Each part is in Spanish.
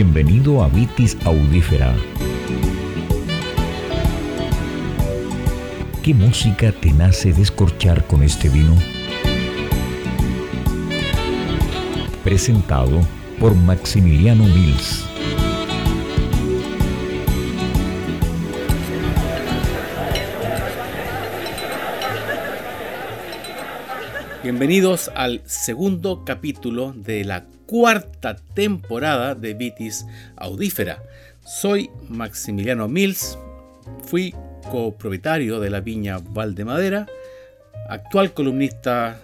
Bienvenido a Vitis Audífera. ¿Qué música te nace descorchar con este vino? Presentado por Maximiliano Mills. Bienvenidos al segundo capítulo de la cuarta temporada de Vitis Audífera. Soy Maximiliano Mills, fui copropietario de la viña Valdemadera, actual columnista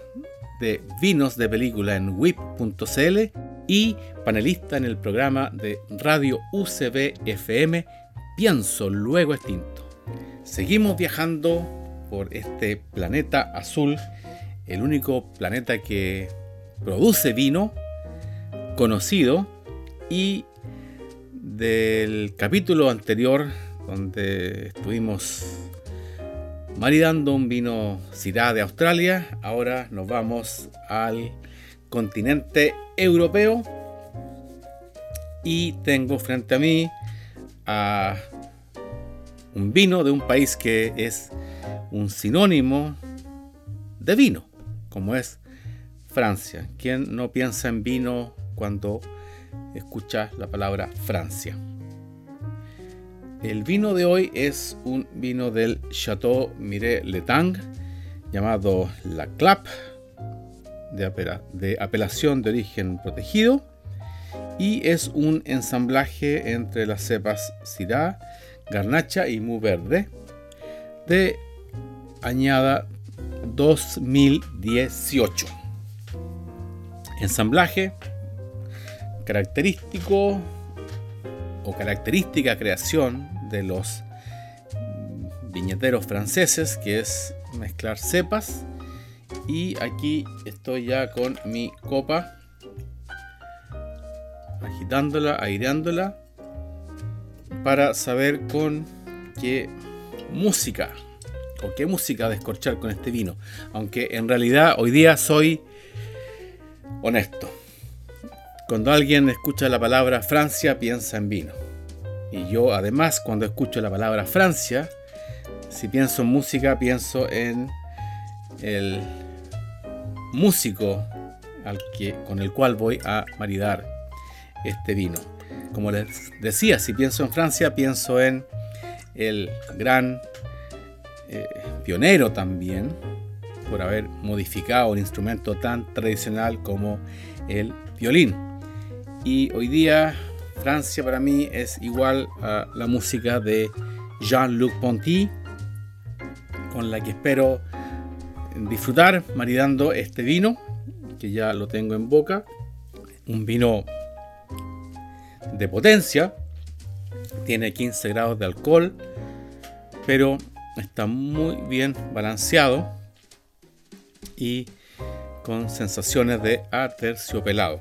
de vinos de película en whip.cl y panelista en el programa de radio UCB FM Pienso Luego Extinto. Seguimos viajando por este planeta azul el único planeta que produce vino conocido y del capítulo anterior donde estuvimos maridando un vino Syrah de Australia, ahora nos vamos al continente europeo y tengo frente a mí a un vino de un país que es un sinónimo de vino como es Francia. ¿Quién no piensa en vino cuando escucha la palabra Francia? El vino de hoy es un vino del Chateau Mire Letang llamado La Clap de, apelación de origen protegido y es un ensamblaje entre las cepas Syrah, Garnacha y Mu Verde de añada 2018. Ensamblaje característico o característica creación de los viñeteros franceses, que es mezclar cepas. Y aquí estoy ya con mi copa, agitándola, aireándola, para saber con qué música o qué música descorchar con este vino. Aunque en realidad hoy día soy honesto. Cuando alguien escucha la palabra Francia piensa en vino. Y yo además cuando escucho la palabra Francia, si pienso en música pienso en el músico al que, con el cual voy a maridar este vino. Como les decía, si pienso en Francia pienso en el gran eh, pionero también por haber modificado un instrumento tan tradicional como el violín. Y hoy día Francia para mí es igual a la música de Jean-Luc Ponty, con la que espero disfrutar maridando este vino, que ya lo tengo en boca. Un vino de potencia, tiene 15 grados de alcohol, pero está muy bien balanceado y con sensaciones de aterciopelado.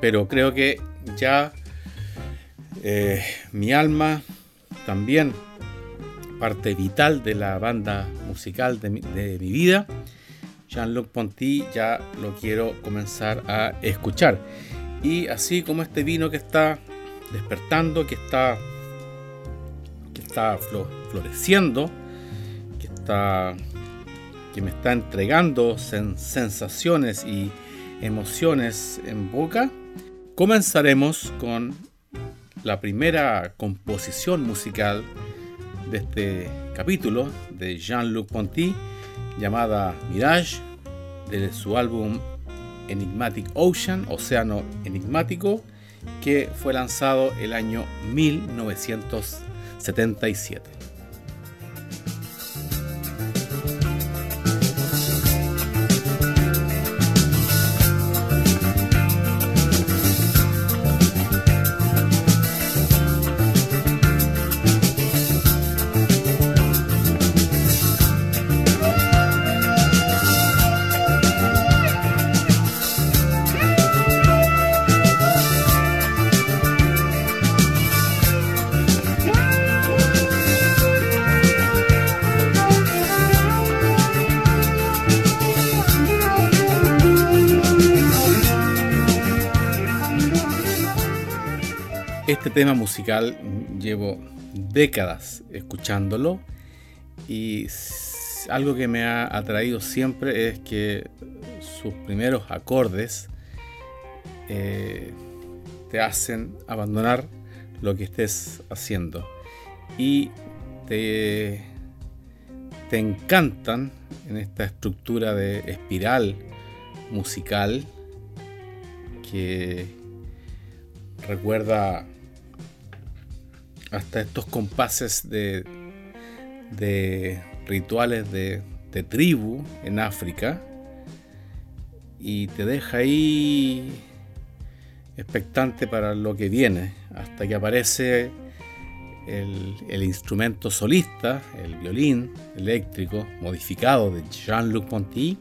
Pero creo que ya eh, mi alma, también parte vital de la banda musical de mi, vida, Jean-Luc Ponty, ya lo quiero comenzar a escuchar. Y así como este vino que está despertando, que está está floreciendo, que, está, que me está entregando sensaciones y emociones en boca, comenzaremos con la primera composición musical de este capítulo de Jean-Luc Ponty llamada Mirage de su álbum Enigmatic Ocean, Océano Enigmático, que fue lanzado el año 1900 Este tema musical llevo décadas escuchándolo y algo que me ha atraído siempre es que sus primeros acordes eh, te hacen abandonar lo que estés haciendo y te, te encantan en esta estructura de espiral musical que recuerda hasta estos compases de, de rituales de, de tribu en África y te deja ahí expectante para lo que viene, hasta que aparece el, instrumento solista, el violín eléctrico modificado de Jean-Luc Ponty,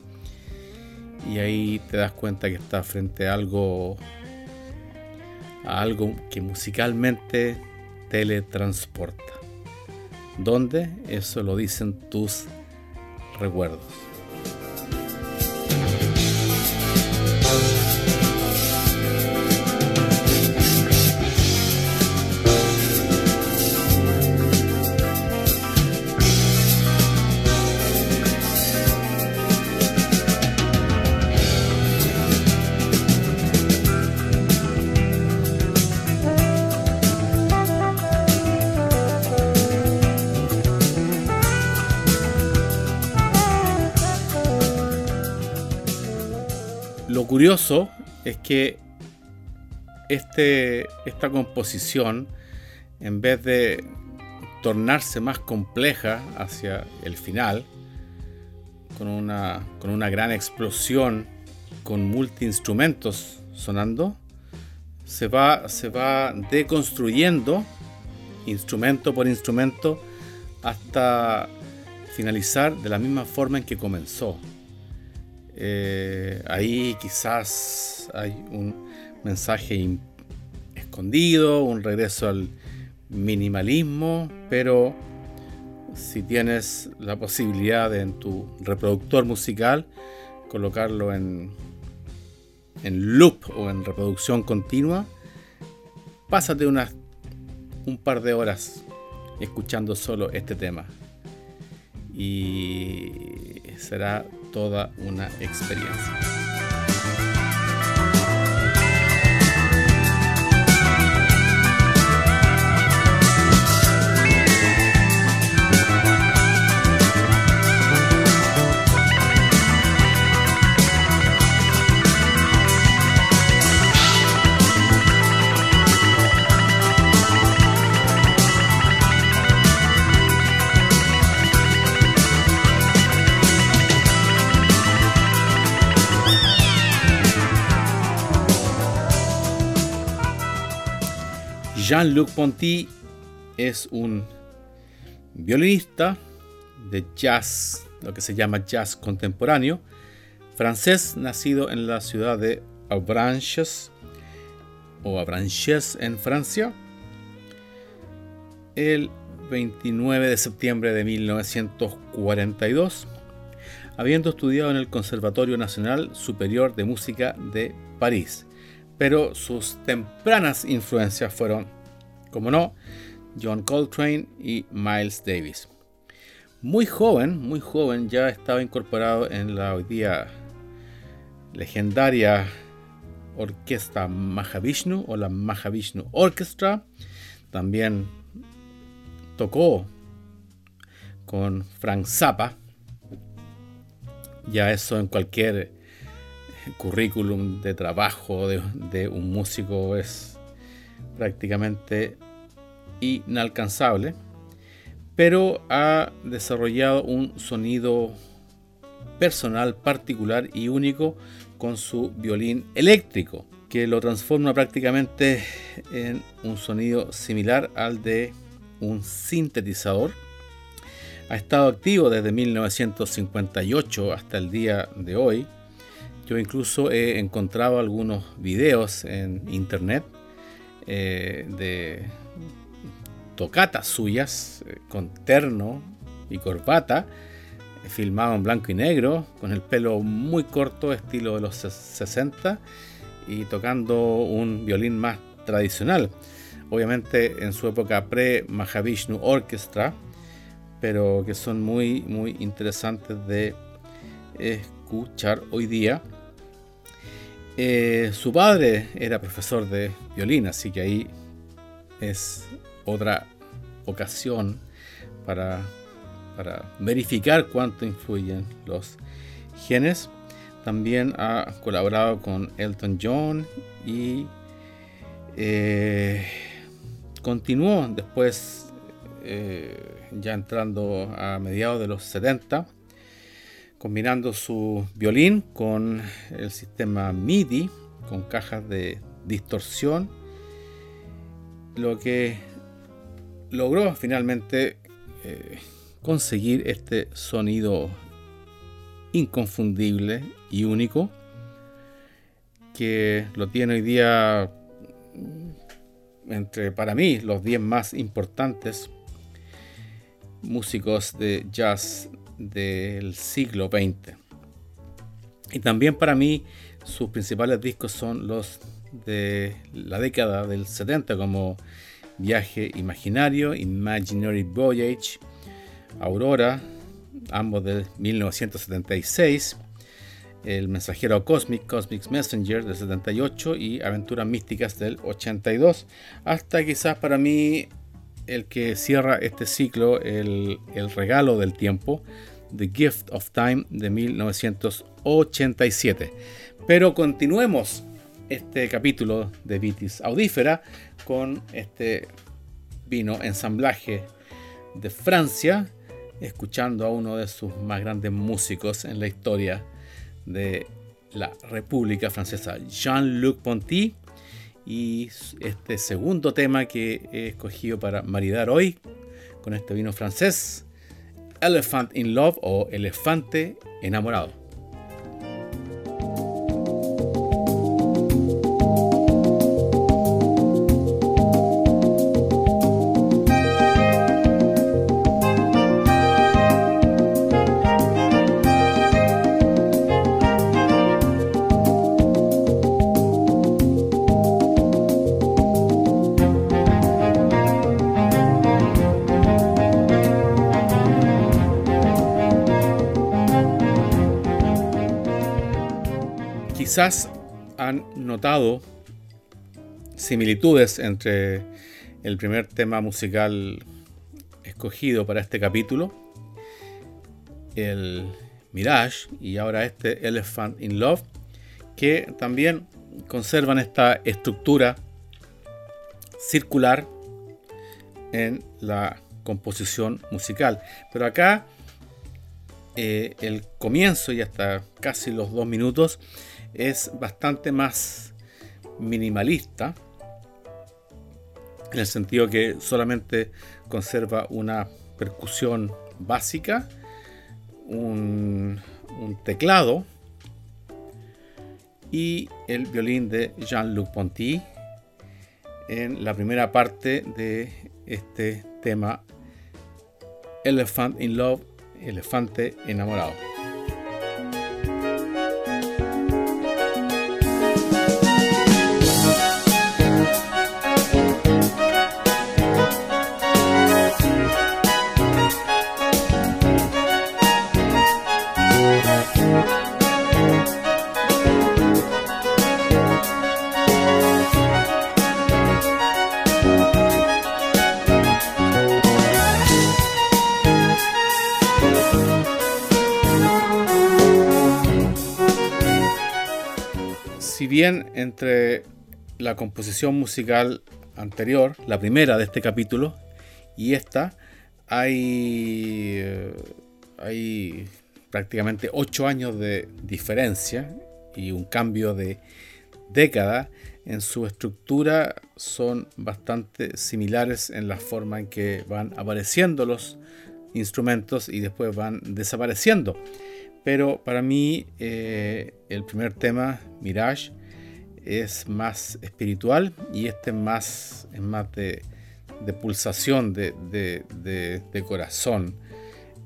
y ahí te das cuenta que estás frente a algo, a algo que musicalmente teletransporta. ¿Dónde? Eso lo dicen tus recuerdos. Curioso es que este, esta composición, en vez de tornarse más compleja hacia el final, con una, con una gran explosión, con multi-instrumentos sonando, se va, se va deconstruyendo instrumento por instrumento hasta finalizar de la misma forma en que comenzó. Eh, ahí quizás hay un mensaje escondido, un regreso al minimalismo, pero si tienes la posibilidad de en tu reproductor musical colocarlo en, en loop o en reproducción continua, pásate unas, un par de horas escuchando solo este tema. Y será toda una experiencia. Jean-Luc Ponty es un violinista de jazz, lo que se llama jazz contemporáneo, francés, nacido en la ciudad de Avranches o Avranches en Francia, el 29 de septiembre de 1942, habiendo estudiado en el Conservatorio Nacional Superior de Música de París. Pero sus tempranas influencias fueron como no, John Coltrane y Miles Davis. Muy joven, muy joven, ya estaba incorporado en la hoy día legendaria orquesta Mahavishnu o la Mahavishnu Orchestra. También tocó con Frank Zappa. Ya eso en cualquier currículum de trabajo de, de un músico es prácticamente inalcanzable, pero ha desarrollado un sonido personal particular y único con su violín eléctrico, que lo transforma prácticamente en un sonido similar al de un sintetizador. Ha estado activo desde 1958 hasta el día de hoy. Yo incluso he encontrado algunos videos en internet eh, de tocatas suyas eh, con terno y corbata, eh, filmado en blanco y negro, con el pelo muy corto, estilo de los 60, y tocando un violín más tradicional. obviamente en su época pre-Mahavishnu Orchestra, pero que son muy, muy interesantes de escuchar hoy día. Eh, su padre era profesor de violín, así que ahí es otra ocasión para, para verificar cuánto influyen los genes. También ha colaborado con Elton John y eh, continuó después, eh, ya entrando a mediados de los 70, combinando su violín con el sistema MIDI, con cajas de distorsión, lo que logró finalmente eh, conseguir este sonido inconfundible y único que lo tiene hoy día entre para mí los 10 más importantes músicos de jazz del siglo XX. Y también para mí sus principales discos son los de la década del 70 como Viaje Imaginario, Imaginary Voyage, Aurora, ambos de 1976, El Mensajero Cosmic, Cosmic Messenger del 78 y Aventuras Místicas del 82, hasta quizás para mí el que cierra este ciclo, el, el regalo del tiempo, The Gift of Time de 1987. Pero continuemos este capítulo de Vitis Audífera con este vino ensamblaje de Francia, escuchando a uno de sus más grandes músicos en la historia de la República Francesa, Jean-Luc Ponty, y este segundo tema que he escogido para maridar hoy con este vino francés, Elephant in Love o Elefante enamorado. Quizás han notado similitudes entre el primer tema musical escogido para este capítulo, el Mirage, y ahora este Elephant in Love, que también conservan esta estructura circular en la composición musical. Pero acá eh, el comienzo y hasta casi los dos minutos es bastante más minimalista, en el sentido que solamente conserva una percusión básica, un, teclado y el violín de Jean-Luc Ponty en la primera parte de este tema Elephant in Love, elefante enamorado. Bien entre la composición musical anterior, la primera de este capítulo, y esta, hay, eh, hay prácticamente ocho años de diferencia y un cambio de década. En su estructura son bastante similares en la forma en que van apareciendo los instrumentos y después van desapareciendo. Pero para mí eh, el primer tema, Mirage, es más espiritual y este es más, es más de, pulsación, de, corazón,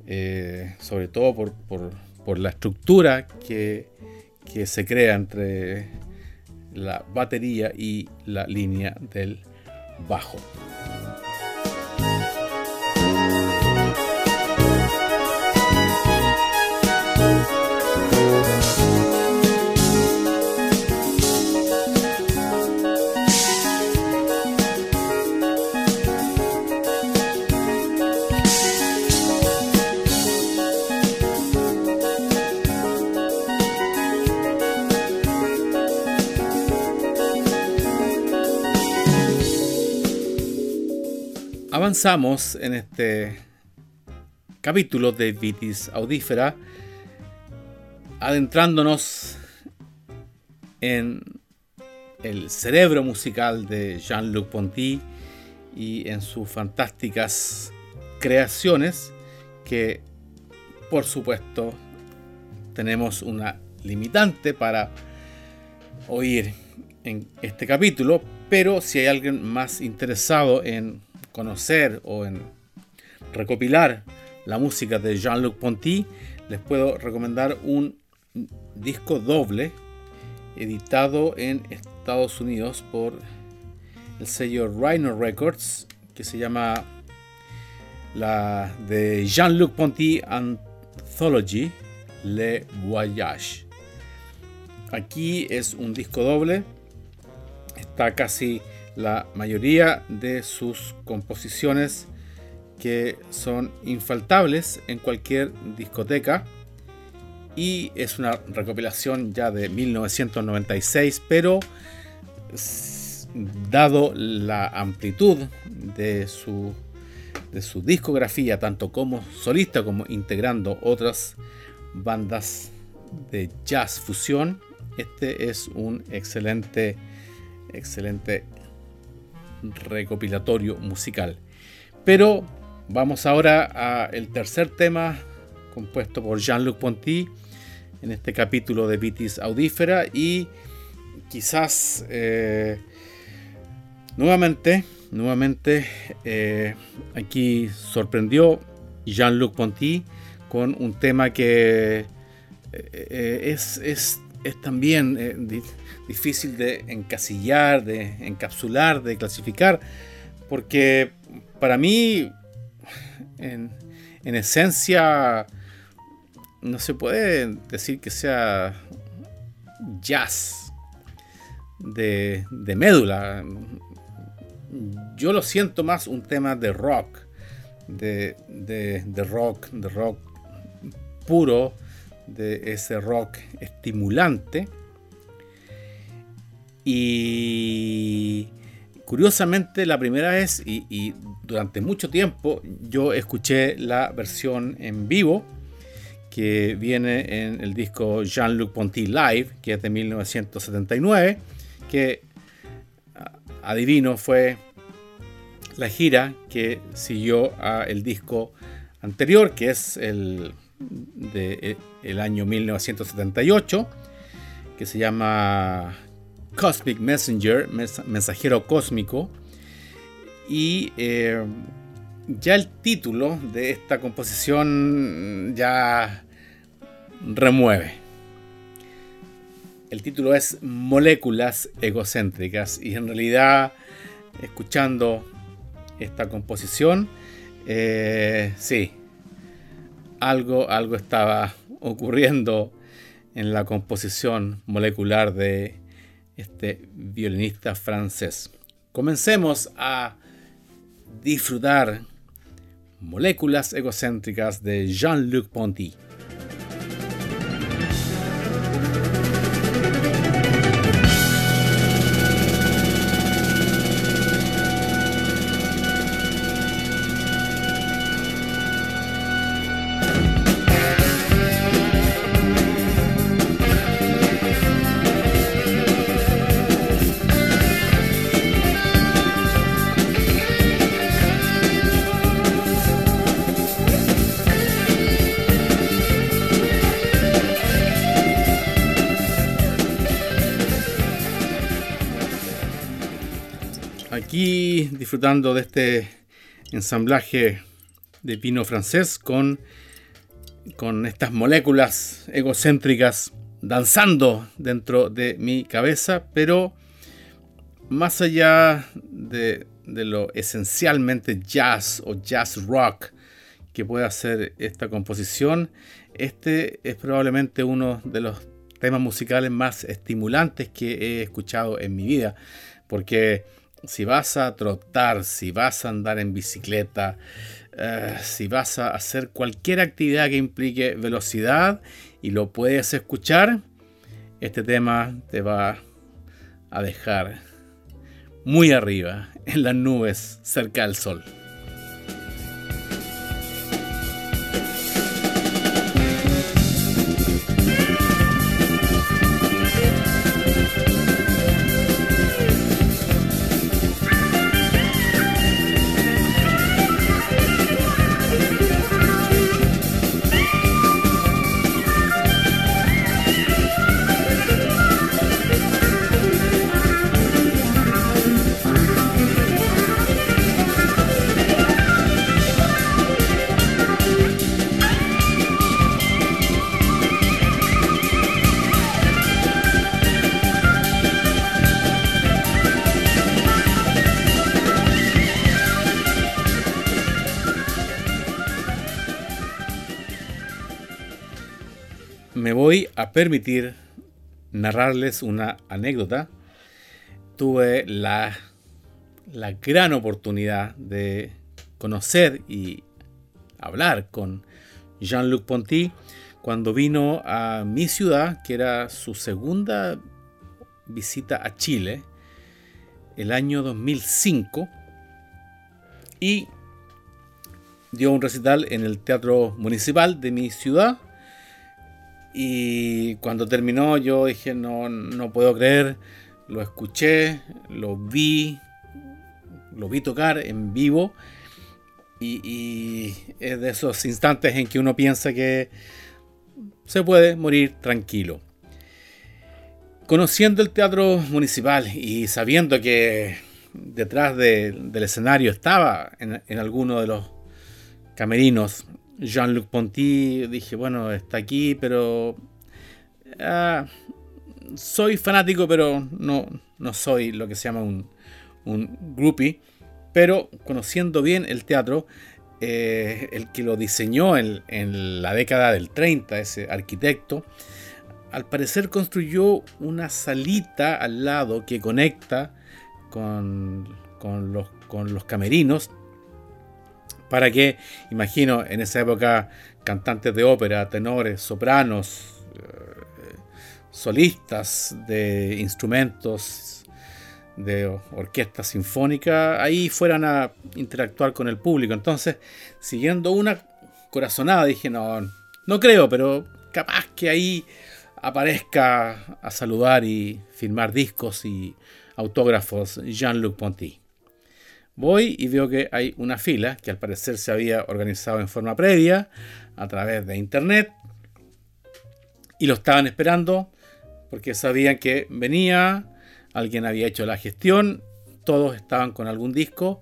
eh, sobre todo por, la estructura que, se crea entre la batería y la línea del bajo. En este capítulo de Vitis Audífera, adentrándonos en el cerebro musical de Jean-Luc Ponty y en sus fantásticas creaciones que, por supuesto, tenemos una limitante para oír en este capítulo, pero si hay alguien más interesado en conocer o en recopilar la música de Jean-Luc Ponty, les puedo recomendar un disco doble editado en Estados Unidos por el sello Rhino Records que se llama la Jean-Luc Ponty Anthology Le Voyage. Aquí es un disco doble, está casi la mayoría de sus composiciones que son infaltables en cualquier discoteca. Y es una recopilación ya de 1996 pero dado la amplitud de su, de su discografía tanto como solista como integrando otras bandas de jazz fusión este es un excelente excelente recopilatorio musical. Pero vamos ahora al tercer tema compuesto por Jean-Luc Ponty en este capítulo de Vitis Audífera y quizás eh, nuevamente, nuevamente eh, aquí sorprendió Jean-Luc Ponty con un tema que eh, es, es, es, también difícil de encasillar, de encapsular, de clasificar, porque para mí, en, esencia, no se puede decir que sea jazz de, médula. Yo lo siento más un tema de rock, de, de rock, de rock puro, de ese rock estimulante. Y curiosamente la primera vez y, durante mucho tiempo yo escuché la versión en vivo que viene en el disco Jean-Luc Ponty Live, que es de 1979, que adivino fue la gira que siguió a el disco anterior, que es el de el año 1978, que se llama Cosmic Messenger, mensajero cósmico. Y eh, ya el título de esta composición ya remueve. El título es Moléculas egocéntricas y en realidad escuchando esta composición, eh, sí, algo, algo estaba ocurriendo en la composición molecular de este violinista francés. Comencemos a disfrutar moléculas egocéntricas de Jean-Luc Ponty. De este ensamblaje de vino francés con, con estas moléculas egocéntricas danzando dentro de mi cabeza, pero más allá de, de lo esencialmente jazz o jazz rock que puede hacer esta composición, este es probablemente uno de los temas musicales más estimulantes que he escuchado en mi vida, porque si vas a trotar, si vas a andar en bicicleta, eh, si vas a hacer cualquier actividad que implique velocidad y lo puedes escuchar, este tema te va a dejar muy arriba, en las nubes, cerca del sol. Permitir narrarles una anécdota. Tuve la, la gran oportunidad de conocer y hablar con Jean-Luc Ponty cuando vino a mi ciudad, que era su segunda visita a Chile, el año 2005, y dio un recital en el Teatro Municipal de mi ciudad y cuando terminó yo dije, no, no puedo creer, lo escuché, lo vi, lo vi tocar en vivo y, es de esos instantes en que uno piensa que se puede morir tranquilo. Conociendo el teatro municipal y sabiendo que detrás del escenario estaba en, en alguno de los camerinos Jean-Luc Ponty, dije, bueno, está aquí, pero... Ah, soy fanático, pero no, no soy lo que se llama un, un groupie. Pero conociendo bien el teatro, eh, el que lo diseñó en, en, la década del 30, ese arquitecto, al parecer construyó una salita al lado que conecta con, con, los, con los camerinos para que, imagino, en esa época cantantes de ópera, tenores, sopranos, eh, solistas de instrumentos de orquesta sinfónica, ahí fueran a interactuar con el público. Entonces, siguiendo una corazonada, dije, no, no creo, pero capaz que ahí aparezca a saludar y firmar discos y autógrafos Jean-Luc Ponty. Voy y veo que hay una fila que al parecer se había organizado en forma previa a través de internet y lo estaban esperando porque sabían que venía, alguien había hecho la gestión, todos estaban con algún disco,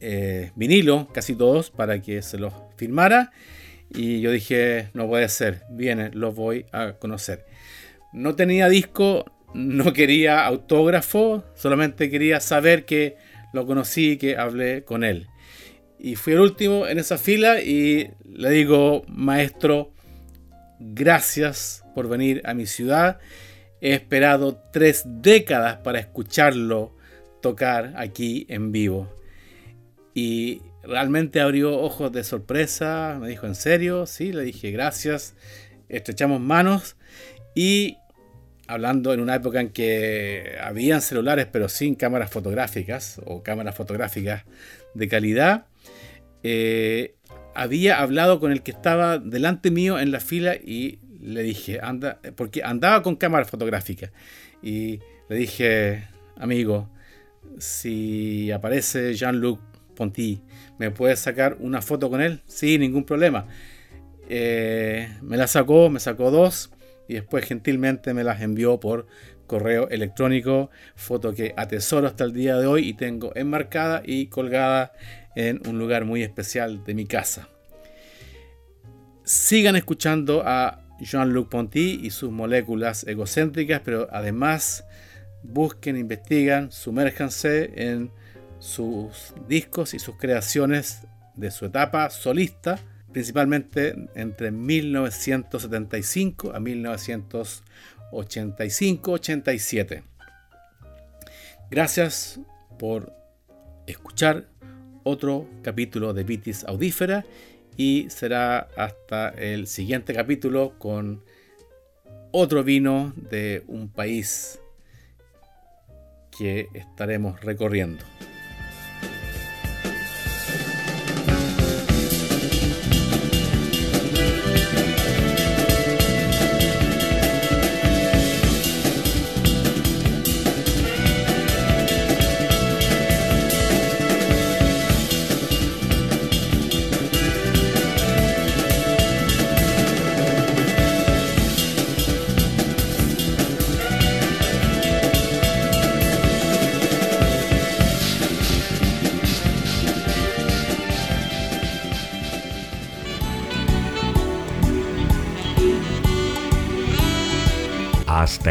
eh, vinilo, casi todos, para que se los firmara. Y yo dije, no puede ser, viene, los voy a conocer. No tenía disco, no quería autógrafo, solamente quería saber que lo conocí, que hablé con él. Y fui el último en esa fila y le digo, maestro, gracias por venir a mi ciudad. He esperado tres décadas para escucharlo tocar aquí en vivo. Y realmente abrió ojos de sorpresa, me dijo, ¿en serio? Sí, le dije, gracias. Estrechamos manos y hablando en una época en que habían celulares pero sin cámaras fotográficas o cámaras fotográficas de calidad, eh, había hablado con el que estaba delante mío en la fila y le dije, anda, porque andaba con cámara fotográfica y le dije, amigo, si aparece Jean-Luc Ponty, ¿me puedes sacar una foto con él? Sí, ningún problema. Eh, me la sacó, me sacó dos y después gentilmente me las envió por correo electrónico, foto que atesoro hasta el día de hoy y tengo enmarcada y colgada en un lugar muy especial de mi casa. Sigan escuchando a Jean-Luc Ponty y sus moléculas egocéntricas, pero además busquen, investigan, sumérjanse en sus discos y sus creaciones de su etapa solista, principalmente entre 1975 a 1985-87. Gracias por escuchar otro capítulo de Vitis Audífera y será hasta el siguiente capítulo con otro vino de un país que estaremos recorriendo.